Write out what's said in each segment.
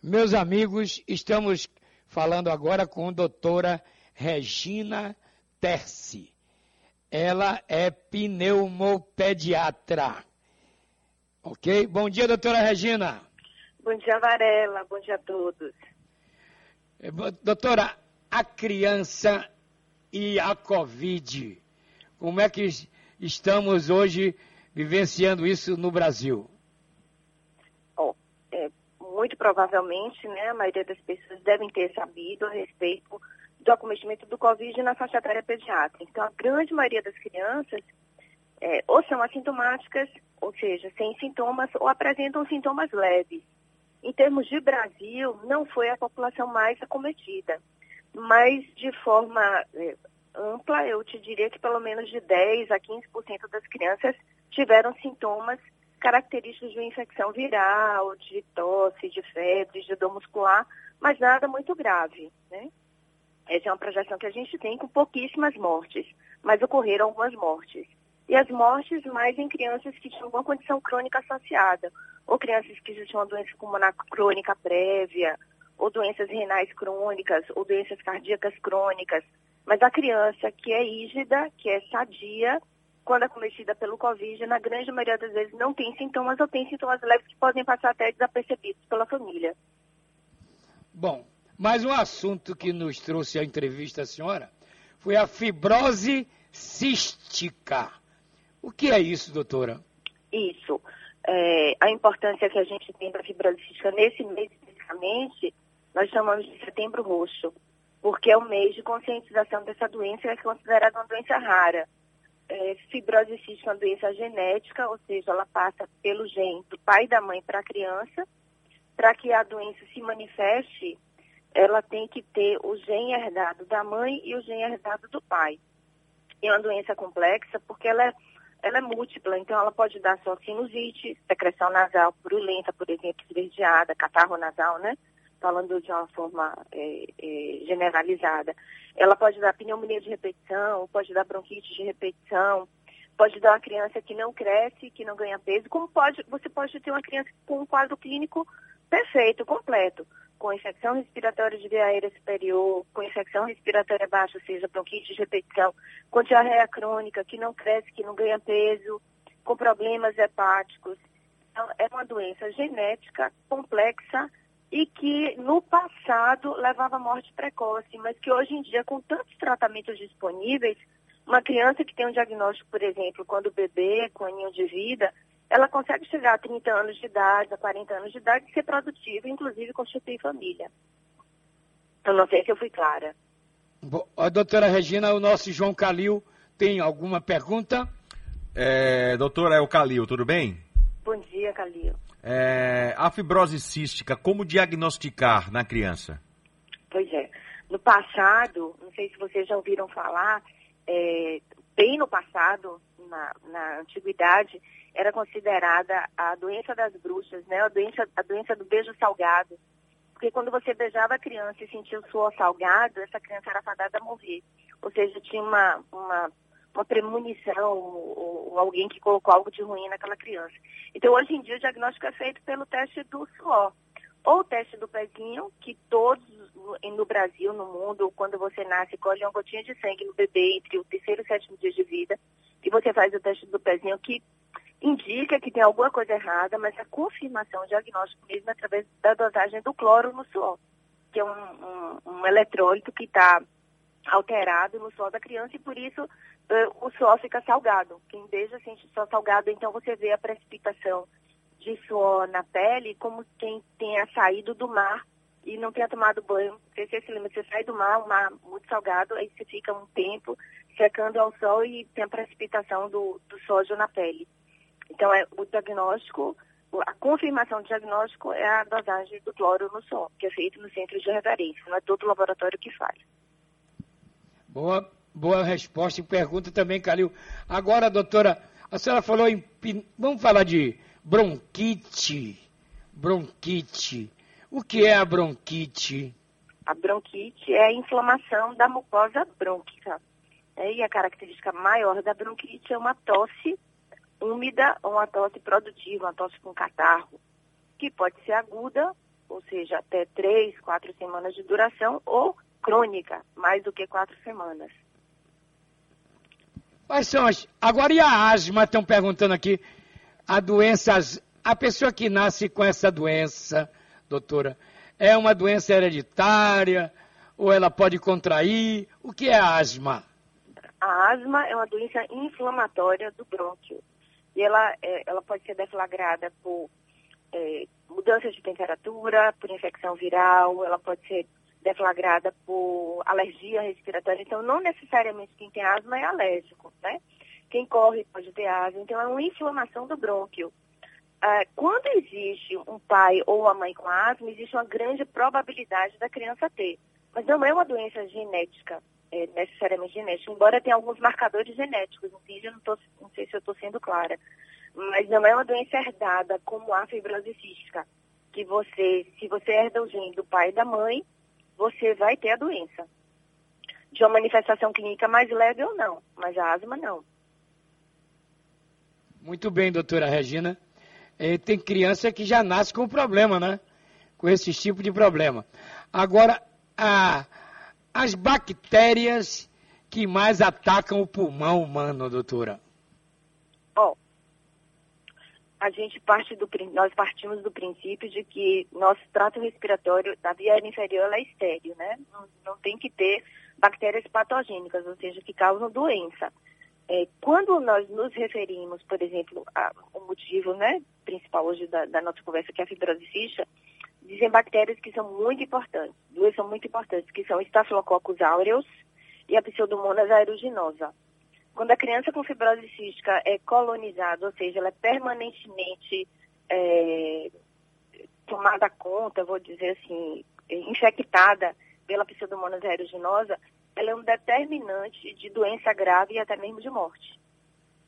Meus amigos, estamos falando agora com a doutora Regina Terci. Ela é pneumopediatra. Ok? Bom dia, doutora Regina. Bom dia, Varela. Bom dia a todos. É, doutora, a criança e a Covid, como é que estamos hoje vivenciando isso no Brasil? Muito provavelmente, né, a maioria das pessoas devem ter sabido a respeito do acometimento do Covid na faixa etária pediátrica. Então, a grande maioria das crianças é, ou são assintomáticas, ou seja, sem sintomas, ou apresentam sintomas leves. Em termos de Brasil, não foi a população mais acometida, mas de forma é, ampla, eu te diria que pelo menos de 10 a 15% das crianças tiveram sintomas característicos de uma infecção viral, de tosse, de febre, de dor muscular, mas nada muito grave, né? Essa é uma projeção que a gente tem com pouquíssimas mortes, mas ocorreram algumas mortes. E as mortes mais em crianças que tinham alguma condição crônica associada, ou crianças que já tinham doença pulmonar crônica prévia, ou doenças renais crônicas, ou doenças cardíacas crônicas. Mas a criança que é ígida, que é sadia, quando é cometida pelo Covid, na grande maioria das vezes não tem sintomas ou tem sintomas leves que podem passar até desapercebidos pela família. Bom, mas um assunto que nos trouxe a entrevista à senhora foi a fibrose cística. O que é isso, doutora? Isso. É, a importância que a gente tem da fibrose cística nesse mês especificamente, nós chamamos de setembro roxo, porque é o mês de conscientização dessa doença que é considerada uma doença rara. É, fibrose cística é uma doença genética, ou seja, ela passa pelo gene do pai e da mãe para a criança. Para que a doença se manifeste, ela tem que ter o gene herdado da mãe e o gene herdado do pai. É uma doença complexa porque ela é ela é múltipla, então ela pode dar só sinusite, secreção nasal purulenta, por exemplo, esverdeada, catarro nasal, né? Falando de uma forma é, é, generalizada. Ela pode dar pneumonia de repetição, pode dar bronquite de repetição, pode dar uma criança que não cresce, que não ganha peso, como pode, você pode ter uma criança com um quadro clínico perfeito, completo com infecção respiratória de via aérea superior, com infecção respiratória baixa, ou seja, bronquite de repetição, com diarreia crônica, que não cresce, que não ganha peso, com problemas hepáticos. Então, é uma doença genética complexa e que no passado levava à morte precoce, mas que hoje em dia, com tantos tratamentos disponíveis, uma criança que tem um diagnóstico, por exemplo, quando bebê, com aninho de vida, ela consegue chegar a 30 anos de idade, a 40 anos de idade, e ser produtiva, inclusive constituir família. Eu não sei se eu fui clara. Bom, a doutora Regina, o nosso João Calil tem alguma pergunta? É, doutora, é o Calil, tudo bem? Bom dia, Calil. É, a fibrose cística, como diagnosticar na criança? Pois é. No passado, não sei se vocês já ouviram falar, é, bem no passado, na, na antiguidade, era considerada a doença das bruxas, né? A doença, a doença do beijo salgado. Porque quando você beijava a criança e sentia o suor salgado, essa criança era fadada a morrer. Ou seja, tinha uma, uma, uma premonição ou, ou, alguém que colocou algo de ruim naquela criança. Então, hoje em dia, o diagnóstico é feito pelo teste do suor. Ou o teste do pezinho, que todos no Brasil, no mundo, quando você nasce, colhe uma gotinha de sangue no bebê entre o terceiro e o sétimo dia de vida, e você faz o teste do pezinho, que indica que tem alguma coisa errada, mas a confirmação, o diagnóstico mesmo é através da dosagem do cloro no suor, que é um, um, um eletrólito que está alterado no suor da criança e por isso uh, o suor fica salgado. Quem beija sente suor salgado, então você vê a precipitação de suor na pele como quem tenha saído do mar e não tenha tomado banho. Você, se lembra, você sai do mar, um mar muito salgado, aí você fica um tempo secando ao sol e tem a precipitação do, do sódio na pele. Então, é, o diagnóstico, a confirmação do diagnóstico é a dosagem do cloro no sol, que é feito no centro de referência, não é todo laboratório que faz. Boa, boa resposta e pergunta também, Calil. Agora, doutora, a senhora falou em. Vamos falar de bronquite. Bronquite. O que é a bronquite? A bronquite é a inflamação da mucosa brônquica. É, e a característica maior da bronquite é uma tosse úmida ou uma tosse produtiva, uma tosse com catarro, que pode ser aguda ou seja, até três, quatro semanas de duração, ou crônica, mais do que quatro semanas. Quais são as. Agora, e a asma? Estão perguntando aqui. A doença. A pessoa que nasce com essa doença, doutora, é uma doença hereditária? Ou ela pode contrair? O que é a asma? A asma é uma doença inflamatória do brônquio. E ela, é, ela pode ser deflagrada por é, mudança de temperatura, por infecção viral, ela pode ser deflagrada por alergia respiratória. Então, não necessariamente quem tem asma é alérgico, né? Quem corre pode ter asma. Então, é uma inflamação do brônquio. Ah, quando existe um pai ou uma mãe com asma, existe uma grande probabilidade da criança ter. Mas não é uma doença genética, é, necessariamente genética, embora tenha alguns marcadores genéticos. No vídeo, não, tô, não sei se eu estou sendo clara. Mas não é uma doença herdada como a fibrose cística, que você, se você herda o gene do pai e da mãe, você vai ter a doença. De uma manifestação clínica mais leve ou não, mas a asma não. Muito bem, doutora Regina. Tem criança que já nasce com problema, né? Com esse tipo de problema. Agora, a, as bactérias que mais atacam o pulmão humano, doutora? A gente parte do nós partimos do princípio de que nosso trato respiratório da via aérea inferior é estéreo, né? Não, não, tem que ter bactérias patogênicas, ou seja, que causam doença. É, quando nós nos referimos, por exemplo, ao motivo né, principal hoje da, da, nossa conversa, que é a fibrose cística, dizem bactérias que são muito importantes. Duas são muito importantes, que são Staphylococcus aureus e a Pseudomonas aeruginosa. Quando a criança com fibrose cística é colonizada, ou seja, ela é permanentemente é, tomada conta, vou dizer assim, infectada pela pseudomonas aeruginosa, ela é um determinante de doença grave e até mesmo de morte.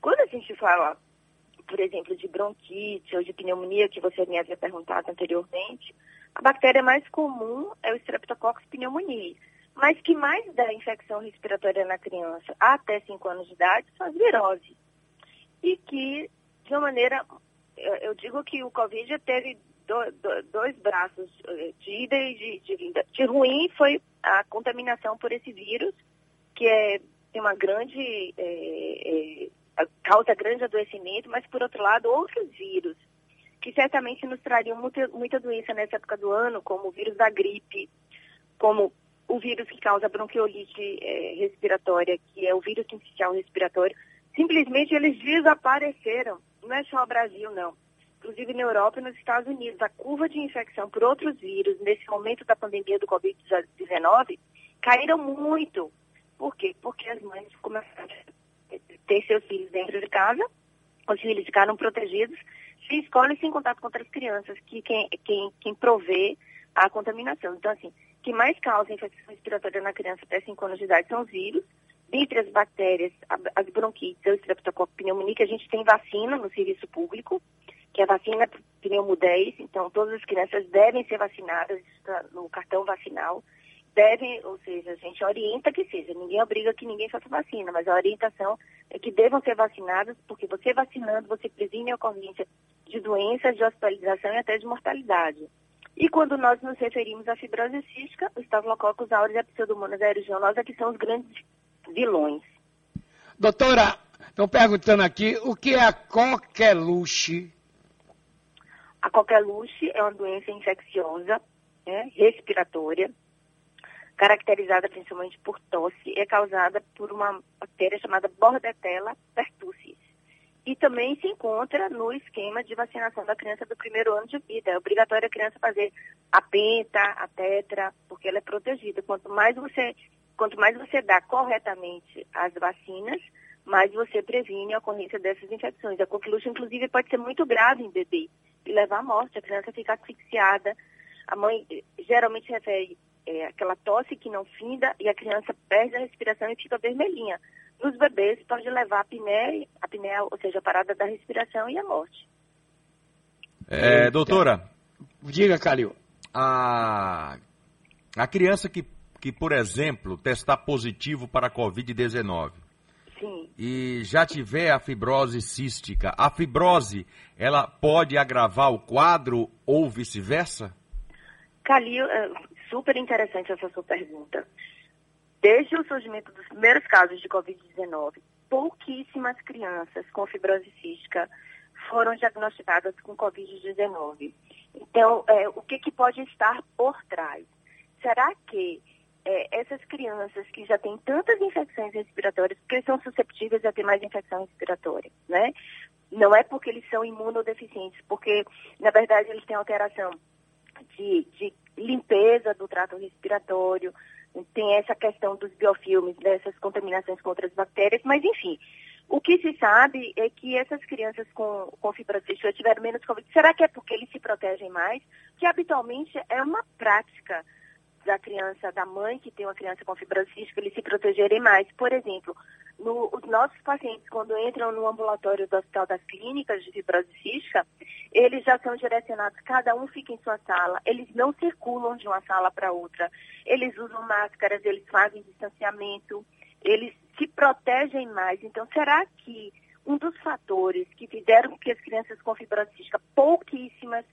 Quando a gente fala, por exemplo, de bronquite ou de pneumonia, que você me havia perguntado anteriormente, a bactéria mais comum é o Streptococcus pneumoniae. Mas que mais dá infecção respiratória na criança até 5 anos de idade são as viroses. E que, de uma maneira, eu digo que o Covid teve dois braços eh, de ida e de, de vinda. De ruim foi a contaminação por esse vírus, que é, tem uma grande, é, é, causa grande adoecimento, mas por outro lado, outros vírus, que certamente nos trariam muita, muita doença nessa época do ano, como o vírus da gripe, como o vírus que causa bronquiolite é, respiratória, que é o vírus inicial respiratório, simplesmente eles desapareceram. Não é só o Brasil, não. Inclusive na Europa e nos Estados Unidos, a curva de infecção por outros vírus nesse momento da pandemia do Covid-19 caíram muito. Por quê? Porque as mães começaram a ter seus filhos dentro de casa, os filhos ficaram protegidos, se escola e sem contato com outras crianças, que quem, quem, quem provê a contaminação. Então, assim, que mais causa infecção respiratória na criança até 5 anos de idade são os vírus. Dentre as bactérias, as bronquites, o streptococcus pneumoniae, que a gente tem vacina no serviço público, que é a vacina pneumo 10, então todas as crianças devem ser vacinadas, está no cartão vacinal. Devem, ou seja, a gente orienta que seja, ninguém obriga que ninguém faça vacina, mas a orientação é que devam ser vacinadas, porque você vacinando, você previne a ocorrência de doenças, de hospitalização e até de mortalidade. E quando nós nos referimos à fibrose cística, o Staphylococcus aureus e a Pseudomonas aeruginosa, que são os grandes vilões. Doutora, estão perguntando aqui o que é a coqueluche? A coqueluche é uma doença infecciosa, né, respiratória, caracterizada principalmente por tosse, é causada por uma bactéria chamada Bordetella pertussis e também se encontra no esquema de vacinação da criança do primeiro ano de vida. É obrigatório a criança fazer a penta, a tetra, porque ela é protegida. Quanto mais você, quanto mais você dá corretamente as vacinas, mais você previne a ocorrência dessas infecções. A coqueluche, inclusive, pode ser muito grave em bebê e levar à morte. A criança fica asfixiada. A mãe eh, geralmente refere é, aquela tosse que não finda e a criança perde a respiração e fica vermelhinha nos bebês pode levar a apneia, a apneia, ou seja, a parada da respiração e a morte. É, doutora. Diga, Calil. A, a criança que, que, por exemplo, testar positivo para a Covid-19 e já tiver a fibrose cística, a fibrose, ela pode agravar o quadro ou vice-versa? Calil, é, super interessante essa sua pergunta. Desde o surgimento dos primeiros casos de Covid-19, pouquíssimas crianças com fibrose cística foram diagnosticadas com Covid-19. Então, é, o que, que, pode estar por trás? Será que é, essas crianças que já têm tantas infecções respiratórias, porque são susceptíveis a ter mais infecção respiratória, né? Não é porque eles são imunodeficientes, porque, na verdade, eles têm alteração de, de limpeza do trato respiratório, tem essa questão dos biofilmes, dessas contaminações com outras bactérias, mas, enfim, o que se sabe é que essas crianças com, com fibrose tiveram menos Covid. Será que é porque eles se protegem mais? Que habitualmente é uma prática da criança, da mãe que tem uma criança com fibrose cística, eles se protegerem mais. Por exemplo, no, os nossos pacientes, quando entram no ambulatório do Hospital das Clínicas de Fibrose Cística, eles já são direcionados, cada um fica em sua sala, eles não circulam de uma sala para outra, eles usam máscaras, eles fazem distanciamento, eles se protegem mais. Então, será que um dos fatores que fizeram com que as crianças com fibrose cística, pouquíssimas,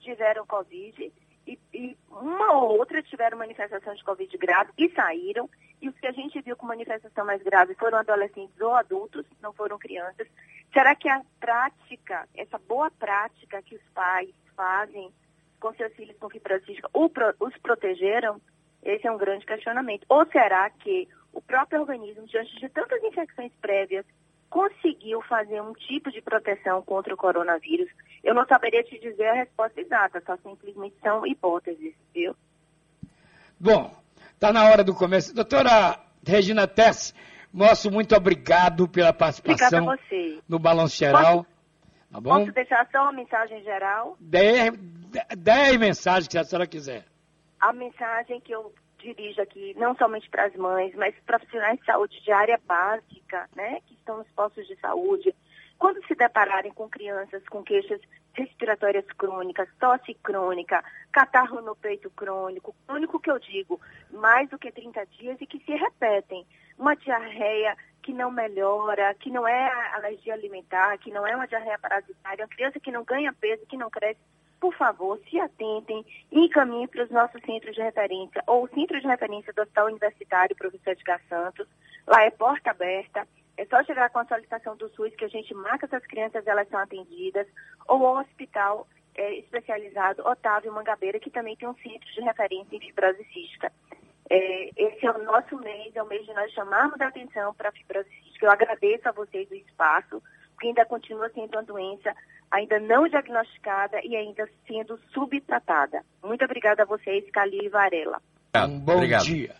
tiveram Covid, e, e, uma ou outra tiveram manifestação de Covid grave e saíram. E os que a gente viu com manifestação mais grave foram adolescentes ou adultos, não foram crianças. Será que a prática, essa boa prática que os pais fazem com seus filhos com fibrose cística, os protegeram? Esse é um grande questionamento. Ou será que o próprio organismo, diante de tantas infecções prévias, conseguiu fazer um tipo de proteção contra o coronavírus? Eu não saberia te dizer a resposta exata, só simplesmente são hipóteses, viu? Bom, está na hora do começo. Doutora Regina Tess, nosso muito obrigado pela participação no Balanço Geral. Posso, tá bom? posso deixar só uma mensagem geral? Dez, dez mensagens, se a senhora quiser. A mensagem que eu dirijo aqui, não somente para as mães, mas profissionais de saúde de área básica, né, que estão nos postos de saúde, quando se depararem com crianças com queixas respiratórias crônicas, tosse crônica, catarro no peito crônico, crônico que eu digo, mais do que 30 dias e que se repetem, uma diarreia que não melhora, que não é alergia alimentar, que não é uma diarreia parasitária, uma criança que não ganha peso, que não cresce, por favor, se atentem e encaminhem para os nossos centros de referência, ou o centro de referência do Hospital Universitário Professor Edgar Santos. Lá é porta aberta, é só chegar com a solicitação do SUS que a gente marca essas crianças, elas são atendidas, ou ao hospital é, especializado Otávio Mangabeira, que também tem um centro de referência em fibrose cística. É, esse é o nosso mês, é o mês de nós chamarmos a atenção para a fibrose cística. Eu agradeço a vocês o espaço, porque ainda continua sendo uma doença ainda não diagnosticada e ainda sendo subtratada. Muito obrigada a vocês, Cali e Varela. Um bom Obrigado. dia.